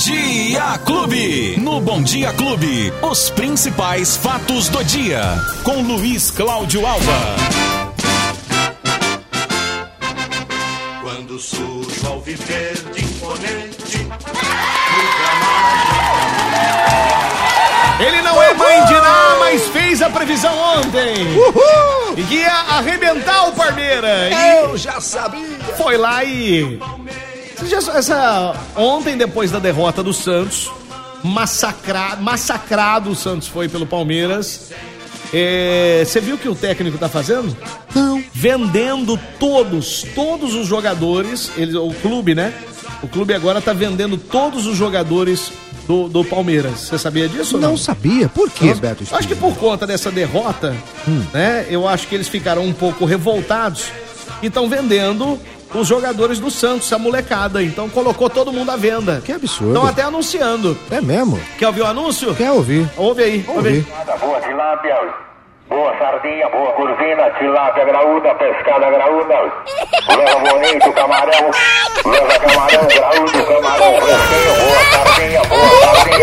Dia Clube. No Bom Dia Clube, os principais fatos do dia. Com Luiz Cláudio Alva. Quando surge ao viver de imponente. Ele não é mãe de nada, mas fez a previsão ontem. Uhul! E ia arrebentar o Palmeiras. Eu já sabia. Foi lá e. Essa, ontem, depois da derrota do Santos, massacrado, massacrado o Santos foi pelo Palmeiras. É, você viu o que o técnico tá fazendo? Não. Vendendo todos, todos os jogadores, ele, o clube, né? O clube agora tá vendendo todos os jogadores do, do Palmeiras. Você sabia disso? ou Não sabia. Por quê, Nossa, Beto? Acho que por conta dessa derrota, né? Eu acho que eles ficaram um pouco revoltados e estão vendendo os jogadores do Santos, a molecada. Então colocou todo mundo à venda. Que absurdo. Estão até anunciando. É mesmo? Quer ouvir o anúncio? Quer ouvir? Ouve aí, ouve aí. Boa tilápia, boa sardinha, boa curvina, tilápia graúda, pescada graúda. Leva bonito, camarão, leva camarão graúdo, camarão fresquinho, boa sardinha, boa.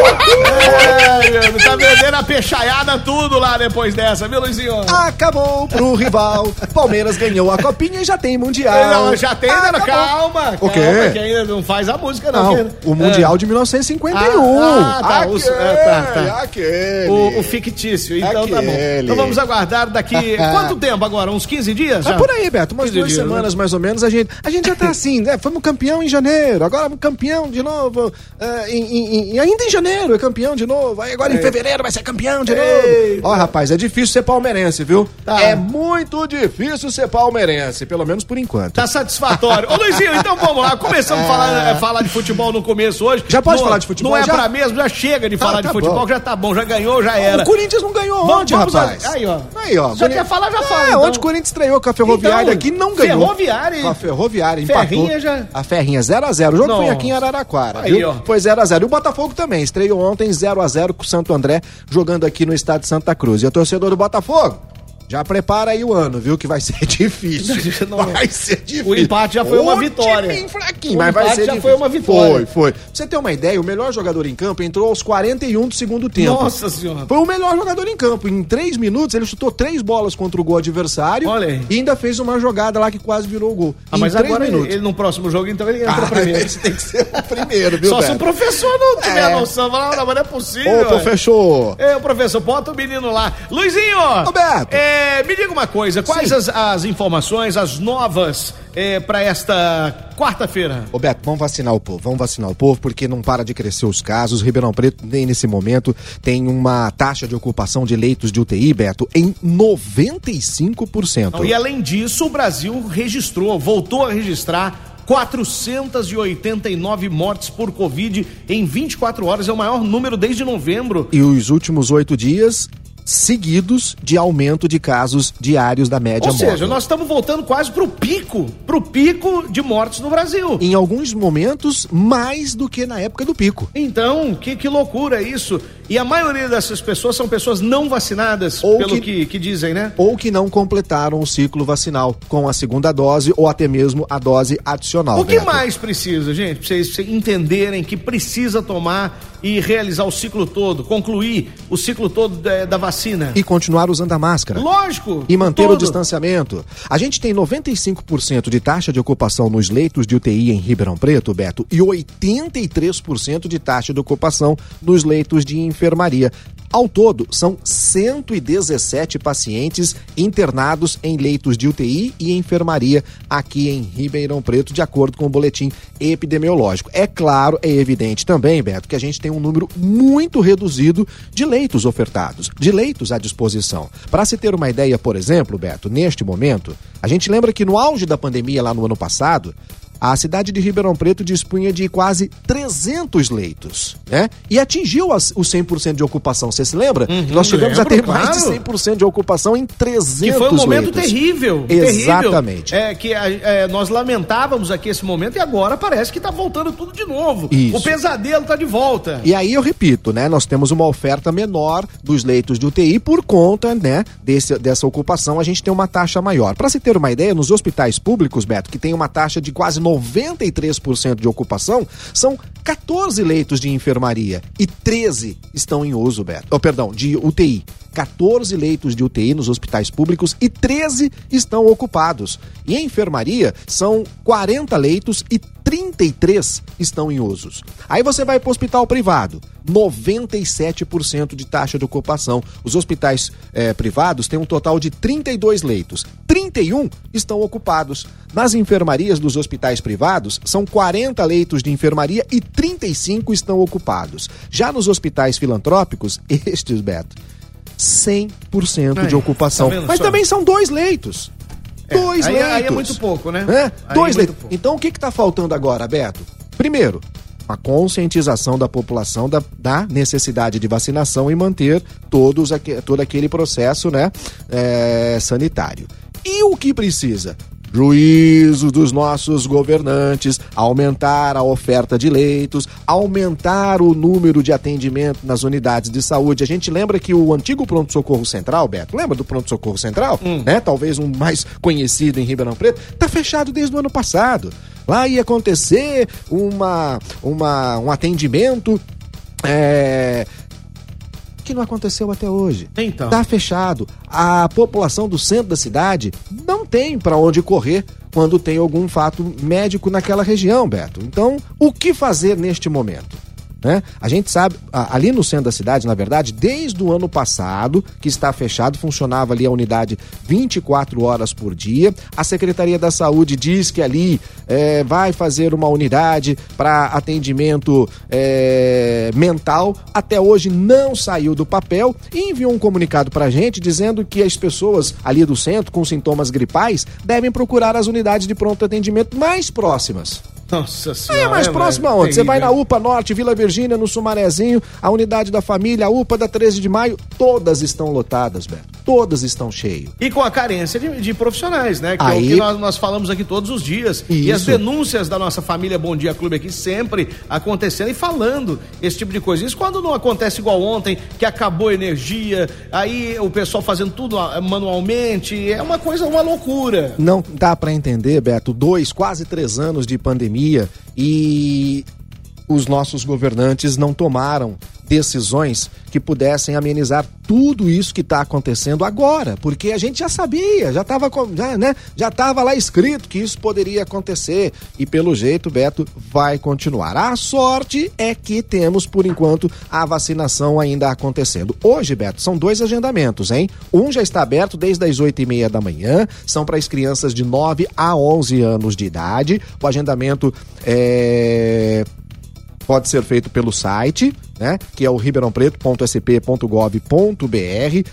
É, tá vendendo a peixaiada tudo lá depois dessa, viu, Luizinho? Acabou pro rival. Palmeiras ganhou a copinha e já tem mundial. Não, já tem, né? Calma, O quê? calma, que ainda não faz a música, não. Não, o Mundial É. de 1951. Ah, ah, tá, Aquele, é, tá, tá. aquele. O, o fictício, então tá bom. Aquele. Então vamos aguardar daqui. Quanto tempo agora? Uns 15 dias? É já? por aí, Beto. Umas 15 duas dias, semanas né? mais ou menos. A gente, a gente já tá assim, né? Fomos campeão em janeiro, agora campeão de novo. eh, em- em- em- ainda em janeiro é campeão de novo. Aí agora em fevereiro vai ser campeão de Ei. novo. Ó, rapaz, é difícil ser palmeirense, viu? Tá. É muito difícil ser palmeirense, pelo menos por enquanto. Tá satisfatório. Ô Luizinho, então vamos lá. Começamos a falar, é, falar de futebol no começo hoje. Já pode Não- falar de futebol, Não é já? pra mesmo, já chega de Tá, falar tá de futebol, bom. já tá bom, já ganhou, já era. O Corinthians não ganhou Vamos- ontem, vamos rapaz. a- aí, ó. Aí, ó. Já Boni- quer falar, já fala, É, então. ontem o Corinthians estreou com a Ferroviária Então, aqui não ganhou. Ferroviária. Com a Ferroviária, Ferrinha empatou. já- A Ferrinha 0x0. O jogo foi aqui em Araraquara, Aí, viu? ó. Foi 0x0. E o Botafogo também. Estreou ontem 0x0 com o Santo André, jogando aqui no estado de Santa Cruz. E o torcedor do Botafogo, já prepara aí o ano, viu? Que vai ser difícil. Não. Vai ser difícil. O empate já foi uma Ô, vitória. timinho fraquinho, O mas vai ser já difícil. foi uma vitória. Foi, foi. Pra você ter uma ideia, o melhor jogador em campo entrou aos 41 do segundo tempo. Nossa senhora. Foi o melhor jogador em campo. Em três minutos, ele chutou três bolas contra o gol adversário. Olha aí. E ainda fez uma jogada lá que quase virou o gol. Ah, em mas três agora ele, minutos. ele no próximo jogo, então ele entra Ah, primeiro. esse tem que ser o primeiro, viu, Só se o professor não tiver É. noção. Fala, não, mas não é possível. Ô, professor. É, o professor, bota o menino lá. Luizinho! Ô, Beto. É, me diga uma coisa, quais as, as informações, as novas é, para esta quarta-feira? Ô Beto, vamos vacinar o povo, vamos vacinar o povo, porque não para de crescer os casos. Ribeirão Preto, nem nesse momento, tem uma taxa de ocupação de leitos de UTI, Beto, em 95%. Não, e além disso, o Brasil registrou, voltou a registrar 489 mortes por Covid em 24 horas. É o maior número desde novembro. E os últimos oito dias seguidos de aumento de casos diários da média Ou seja, móvel. nós estamos voltando quase pro pico, pro pico de mortes no Brasil. Em alguns momentos, mais do que na época do pico. Então, que, que loucura isso. E a maioria dessas pessoas são pessoas não vacinadas, Ou pelo que- que, que dizem, né? Ou que não completaram o ciclo vacinal com a segunda dose ou até mesmo a dose adicional. O que Beto. mais precisa, gente? Pra vocês entenderem que precisa tomar e realizar o ciclo todo, concluir o ciclo todo da, da vacina. E continuar usando a máscara. Lógico. E manter o distanciamento. A gente tem 95% de taxa de ocupação nos leitos de UTI em Ribeirão Preto, Beto, e 83% de taxa de ocupação nos leitos de enfermaria. Ao todo, são 117 pacientes internados em leitos de UTI e enfermaria aqui em Ribeirão Preto, de acordo com o boletim epidemiológico. É claro, é evidente também, Beto, que a gente tem um número muito reduzido de leitos ofertados, de leitos à disposição. Para se ter uma ideia, por exemplo, Beto, neste momento, a gente lembra que no auge da pandemia lá no ano passado, a cidade de Ribeirão Preto dispunha de quase 300 leitos, né? E atingiu as, o 100% de ocupação. Você se lembra? Nós chegamos a ter lembro, mais de claro. 100% de ocupação em 300 Que foi um momento leitos. terrível. Exatamente. Terrível. É que a- é, nós lamentávamos aqui esse momento e agora parece que tá voltando tudo de novo. Isso. O pesadelo tá de volta. E aí eu repito, né? Nós temos uma oferta menor dos leitos de UTI por conta, né, desse, dessa ocupação, a gente tem uma taxa maior. Para se ter uma ideia, nos hospitais públicos, Beto, que tem uma taxa de quase 93% de ocupação, são 14 leitos de enfermaria e 13 estão em uso, Beto. Oh, perdão, de UTI. 14 leitos de UTI nos hospitais públicos e 13 estão ocupados. E em enfermaria são 40 leitos e 33 estão em usos. Aí você vai para o hospital privado, 97% de taxa de ocupação. Os hospitais eh, privados têm um total de 32 leitos, 31 estão ocupados. Nas enfermarias dos hospitais privados, são 40 leitos de enfermaria e 35 estão ocupados. Já nos hospitais filantrópicos, estes, Beto, 100% de ocupação. tá Mas só? também são dois leitos. É, Dois aí, leitos. aí é muito pouco, né? É, dois é leitos. pouco. Então o que está faltando agora, Beto? Primeiro, a conscientização da população da, da necessidade de vacinação e manter todos todo aquele processo né, é, sanitário. E o que precisa? Juízo dos nossos governantes, aumentar a oferta de leitos, aumentar o número de atendimento nas unidades de saúde. A gente lembra que o antigo pronto-socorro central, Beto, lembra do pronto-socorro central? Né? Talvez um mais conhecido em Ribeirão Preto, tá fechado desde o ano passado. Lá ia acontecer uma, uma, um atendimento é, que não aconteceu até hoje. Então. Tá fechado. A população do centro da cidade não tem para onde correr quando tem algum fato médico naquela região, Beto. Então, o que fazer neste momento? Né? A gente sabe, ali no centro da cidade, na verdade, desde o ano passado, que está fechado, funcionava ali a unidade 24 horas por dia. A Secretaria da Saúde diz que ali eh, vai fazer uma unidade para atendimento eh, mental. Até hoje não saiu do papel e enviou um comunicado para a gente dizendo que as pessoas ali do centro com sintomas gripais devem procurar as unidades de pronto atendimento mais próximas. Nossa Aí senhora. é mais né, próximo aonde? Você vai na. UPA Norte, Vila Virgínia, no Sumarezinho, a unidade da família, a UPA da 13 de maio, todas estão lotadas, Beto. Todas estão cheias. E com a carência de, de profissionais, né? Que é o Aí- que nós, nós falamos aqui todos os dias. E as Isso. denúncias da nossa família Bom Dia Clube aqui sempre acontecendo e falando esse tipo de coisa. Isso quando não acontece igual ontem, que acabou a energia, aí o pessoal fazendo tudo ah, manualmente, é uma coisa, uma loucura. Não dá pra entender, Beto, dois, quase três anos de pandemia e os nossos governantes não tomaram decisões que pudessem amenizar tudo isso que está acontecendo agora, porque a gente já sabia, já estava já, né, já tava lá escrito que isso poderia acontecer e pelo jeito, Beto, vai continuar. A sorte é que temos por enquanto a vacinação ainda acontecendo. Hoje, Beto, são dois agendamentos, hein? Um já está aberto desde as oito e meia da manhã, são para as crianças de 9 a 11 anos de idade. O agendamento é pode ser feito pelo site, né? Que é o ribeirãopreto.sp.gov.br.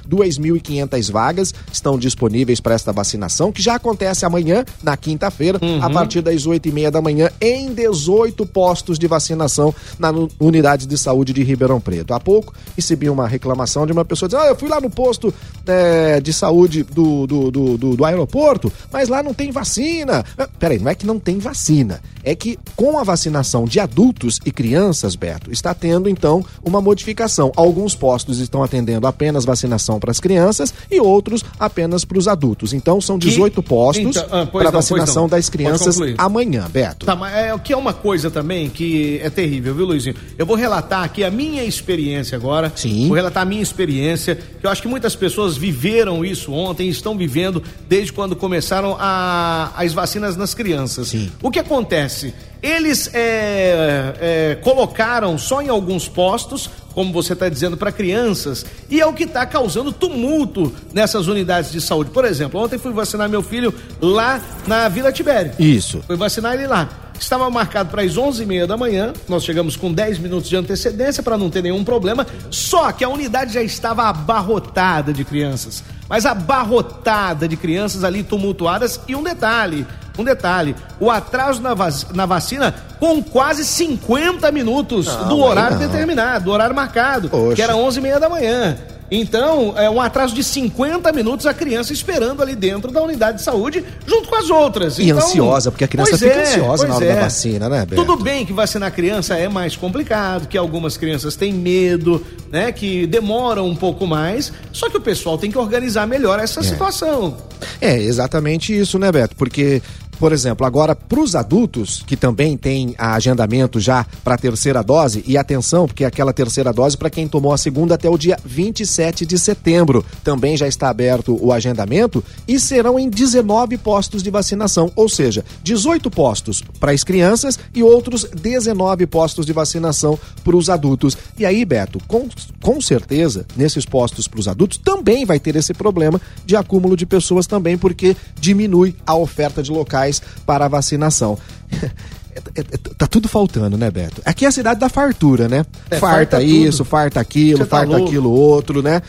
2.500 vagas estão disponíveis para esta vacinação, que já acontece amanhã, na quinta-feira, a partir das 8h30 da manhã, em 18 postos de vacinação na unidade de saúde de Ribeirão Preto. Há pouco recebi uma reclamação de uma pessoa dizendo: Ah, eu fui lá no posto eh, de saúde do, do, do, do- do aeroporto, mas lá não tem vacina. Ah, Peraí, não é que não tem vacina, é que com a vacinação de adultos e crianças, Beto, está tendo então uma modificação. Alguns postos estão atendendo apenas vacinação para as crianças e outros apenas para os adultos. Então são 18 postos Então, ah, para vacinação das crianças amanhã, Beto. Tá, mas é o que é uma coisa também que é terrível, viu, Luizinho? Eu vou relatar aqui a minha experiência agora. Sim. Vou relatar a minha experiência, que eu acho que muitas pessoas viveram isso ontem, estão vivendo desde quando começaram a- as vacinas nas crianças. Sim. O que acontece? Eles é, é, colocaram só em alguns postos, como você está dizendo, para crianças, e é o que está causando tumulto nessas unidades de saúde. Por exemplo, ontem fui vacinar meu filho lá na Vila Tibério. Isso. Fui vacinar ele lá. Estava marcado para as 11h30 da manhã. Nós chegamos com 10 minutos de antecedência para não ter nenhum problema. Só que a unidade já estava abarrotada de crianças. Mas abarrotada de crianças ali tumultuadas. E um detalhe: um detalhe. O atraso na, vac- na vacina com quase 50 minutos Não, do horário determinado, do horário marcado, que era 11h30 da manhã. Então, é um atraso de 50 minutos a criança esperando ali dentro da unidade de saúde, junto com as outras. E Então, ansiosa, porque a criança fica é, ansiosa na hora da vacina, né, Beto? Tudo bem que vacinar criança é mais complicado, que algumas crianças têm medo, né? Que demoram um pouco mais. Só que o pessoal tem que organizar melhor essa situação. É exatamente isso, né, Beto? Porque, por exemplo, agora para os adultos, que também tem agendamento já para a terceira dose, e atenção, porque aquela terceira dose para quem tomou a segunda até o dia 27 de setembro. Também já está aberto o agendamento e serão em 19 postos de vacinação, ou seja, 18 postos para as crianças e outros 19 postos de vacinação para os adultos. E aí, Beto, com, com certeza, nesses postos para os adultos também vai ter esse problema de acúmulo de pessoas também, porque diminui a oferta de locais para a vacinação. É, é, é, tá tudo faltando, né, Beto? Aqui é a cidade da fartura, né? É, farta, farta isso, farta aquilo, Você tá farta aquilo outro, né?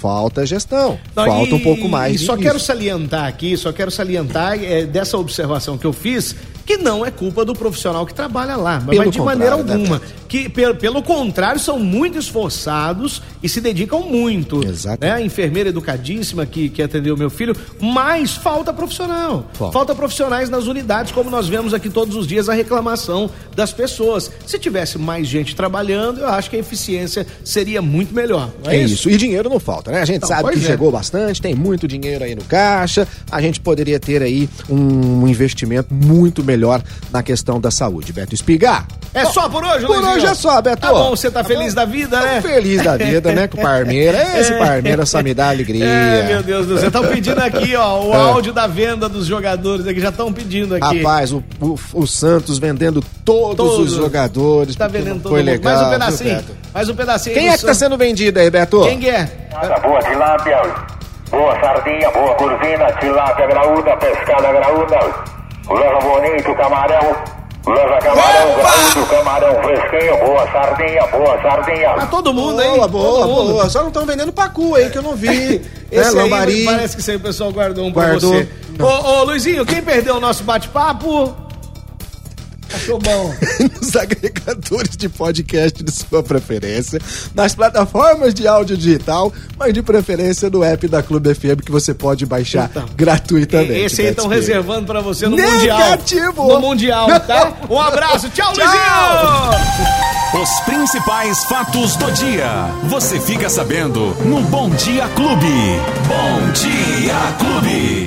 Falta gestão. Não, Falta e- um pouco mais. E só quero salientar aqui, só quero salientar é, dessa observação que eu fiz, que não é culpa do profissional que trabalha lá, mas, mas de maneira né, alguma. que pelo, pelo contrário são muito esforçados e se dedicam muito. Exato. Né? A enfermeira educadíssima que, que atendeu meu filho, mas falta profissional. Falta. Falta profissionais nas unidades, como nós vemos aqui todos os dias a reclamação das pessoas. Se tivesse mais gente trabalhando, eu acho que a eficiência seria muito melhor. É é, isso. E dinheiro não falta, né? A gente Não, sabe que é. chegou bastante, tem muito dinheiro aí no caixa. A gente poderia ter aí um investimento muito melhor na questão da saúde. Beto Espigar. É só por hoje, Por Luizinho? hoje é só, Beto. Tá bom, você tá feliz da vida, né? Feliz da vida, né? Com o Parmeira. Esse Parmeira só me dá alegria. É, meu Deus do céu. Estão pedindo aqui, ó, o áudio da venda dos jogadores aqui. Já estão pedindo aqui. Rapaz, o, o, o Santos vendendo todos, Todos. os jogadores. tá vendendo todo foi mundo. legal, Mais um viu, pedacinho. Beto? Mais um pedacinho. Quem é que tá sendo vendido aí, Beto? Quem que é? Nada, boa tilápia, boa sardinha, boa curvina, tilápia graúda, pescada graúda, leva bonito, camarão, leva camarão graúdo, camarão fresquinho, boa sardinha, boa sardinha. Tá todo mundo aí. Boa, boa, boa. Só não estão vendendo pacu aí, que eu não vi. né, Esse aí, Lambari. parece que esse aí o pessoal guardou um pra Guardou. você. Ô, ô, Luizinho, quem perdeu o nosso bate-papo? Achou bom. nos agregadores de podcast de sua preferência, nas plataformas de áudio digital, mas de preferência no app da Clube FM que você pode baixar Então. gratuitamente. Esse aí estão reservando pra você no Negativo. Mundial. No Mundial, tá? Um abraço. Tchau, Tchau. Luizinho! Os principais fatos do dia. Você fica sabendo no Bom Dia Clube. Bom Dia Clube.